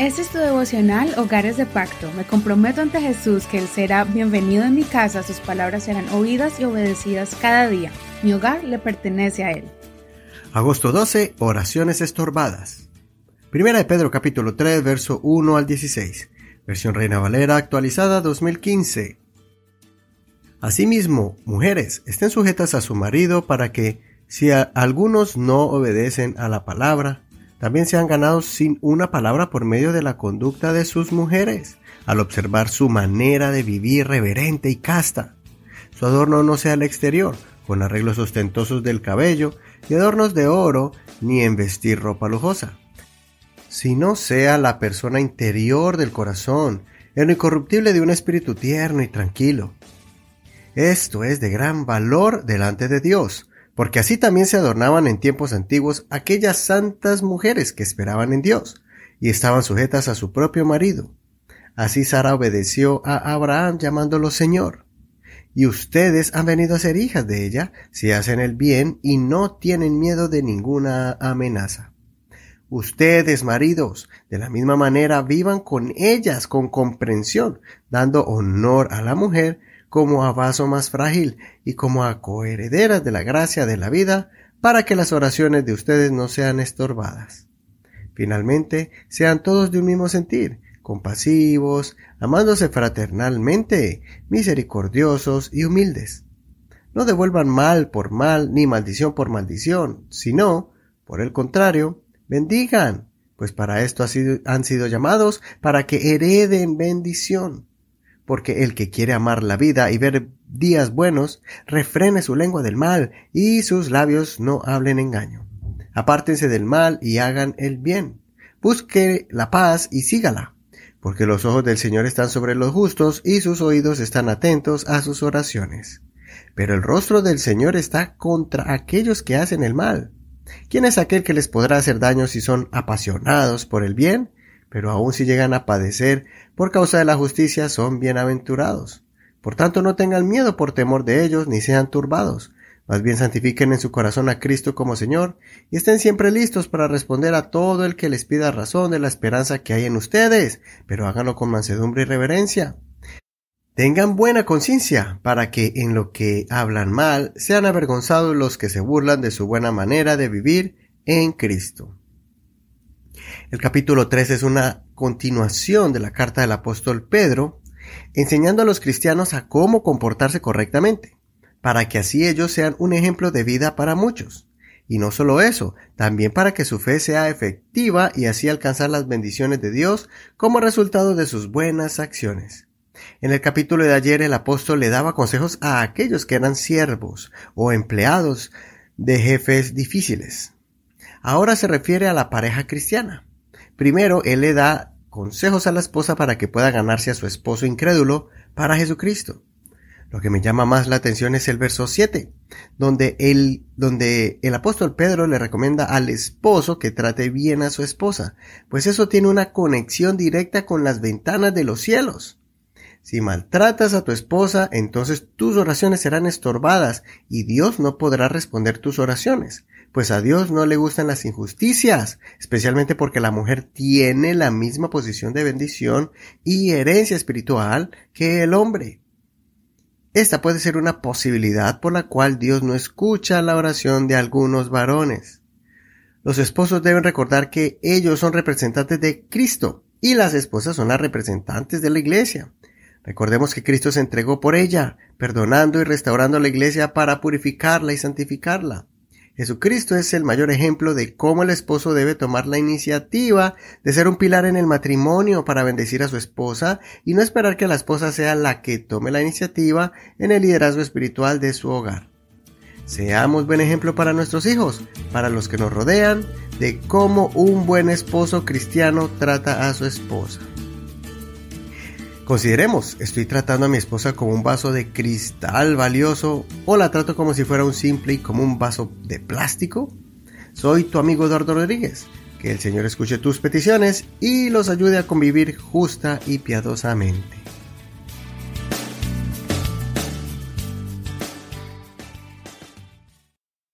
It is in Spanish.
Este es tu devocional Hogares de Pacto. Me comprometo ante Jesús que Él será bienvenido en mi casa, sus palabras serán oídas y obedecidas cada día. Mi hogar le pertenece a Él. Agosto 12, oraciones estorbadas. Primera de Pedro capítulo 3, verso 1 al 16. Versión Reina Valera actualizada 2015. Asimismo, mujeres, estén sujetas a su marido para que, si algunos no obedecen a la palabra, también se han ganado sin una palabra por medio de la conducta de sus mujeres, al observar su manera de vivir reverente y casta. Su adorno no sea el exterior, con arreglos ostentosos del cabello, y adornos de oro, ni en vestir ropa lujosa, sino sea la persona interior del corazón, el incorruptible de un espíritu tierno y tranquilo. Esto es de gran valor delante de Dios, porque así también se adornaban en tiempos antiguos aquellas santas mujeres que esperaban en Dios y estaban sujetas a su propio marido. Así Sara obedeció a Abraham llamándolo Señor. Y ustedes han venido a ser hijas de ella si hacen el bien y no tienen miedo de ninguna amenaza. Ustedes, maridos, de la misma manera vivan con ellas con comprensión, dando honor a la mujer como a vaso más frágil y como a coherederas de la gracia de la vida, para que las oraciones de ustedes no sean estorbadas. Finalmente, sean todos de un mismo sentir, compasivos, amándose fraternalmente, misericordiosos y humildes. No devuelvan mal por mal ni maldición por maldición, sino, por el contrario, bendigan, pues para esto han sido llamados, para que hereden bendición porque el que quiere amar la vida y ver días buenos, refrene su lengua del mal y sus labios no hablen engaño. Apártense del mal y hagan el bien. Busque la paz y sígala, porque los ojos del Señor están sobre los justos y sus oídos están atentos a sus oraciones. Pero el rostro del Señor está contra aquellos que hacen el mal. ¿Quién es aquel que les podrá hacer daño si son apasionados por el bien? Pero aun si llegan a padecer por causa de la justicia son bienaventurados. Por tanto no tengan miedo por temor de ellos, ni sean turbados. Más bien santifiquen en su corazón a Cristo como Señor, y estén siempre listos para responder a todo el que les pida razón de la esperanza que hay en ustedes, pero háganlo con mansedumbre y reverencia. Tengan buena conciencia, para que en lo que hablan mal sean avergonzados los que se burlan de su buena manera de vivir en Cristo. El capítulo 3 es una continuación de la carta del apóstol Pedro, enseñando a los cristianos a cómo comportarse correctamente, para que así ellos sean un ejemplo de vida para muchos. Y no solo eso, también para que su fe sea efectiva y así alcanzar las bendiciones de Dios como resultado de sus buenas acciones. En el capítulo de ayer el apóstol le daba consejos a aquellos que eran siervos o empleados de jefes difíciles. Ahora se refiere a la pareja cristiana. Primero, él le da consejos a la esposa para que pueda ganarse a su esposo incrédulo para Jesucristo. Lo que me llama más la atención es el verso 7, donde el, donde el apóstol Pedro le recomienda al esposo que trate bien a su esposa, pues eso tiene una conexión directa con las ventanas de los cielos. Si maltratas a tu esposa, entonces tus oraciones serán estorbadas y Dios no podrá responder tus oraciones pues a Dios no le gustan las injusticias, especialmente porque la mujer tiene la misma posición de bendición y herencia espiritual que el hombre. Esta puede ser una posibilidad por la cual Dios no escucha la oración de algunos varones. Los esposos deben recordar que ellos son representantes de Cristo y las esposas son las representantes de la iglesia. Recordemos que Cristo se entregó por ella, perdonando y restaurando la iglesia para purificarla y santificarla. Jesucristo es el mayor ejemplo de cómo el esposo debe tomar la iniciativa de ser un pilar en el matrimonio para bendecir a su esposa y no esperar que la esposa sea la que tome la iniciativa en el liderazgo espiritual de su hogar. Seamos buen ejemplo para nuestros hijos, para los que nos rodean, de cómo un buen esposo cristiano trata a su esposa. Consideremos, ¿estoy tratando a mi esposa como un vaso de cristal valioso o la trato como si fuera un simple y común vaso de plástico? Soy tu amigo Eduardo Rodríguez. Que el Señor escuche tus peticiones y los ayude a convivir justa y piadosamente.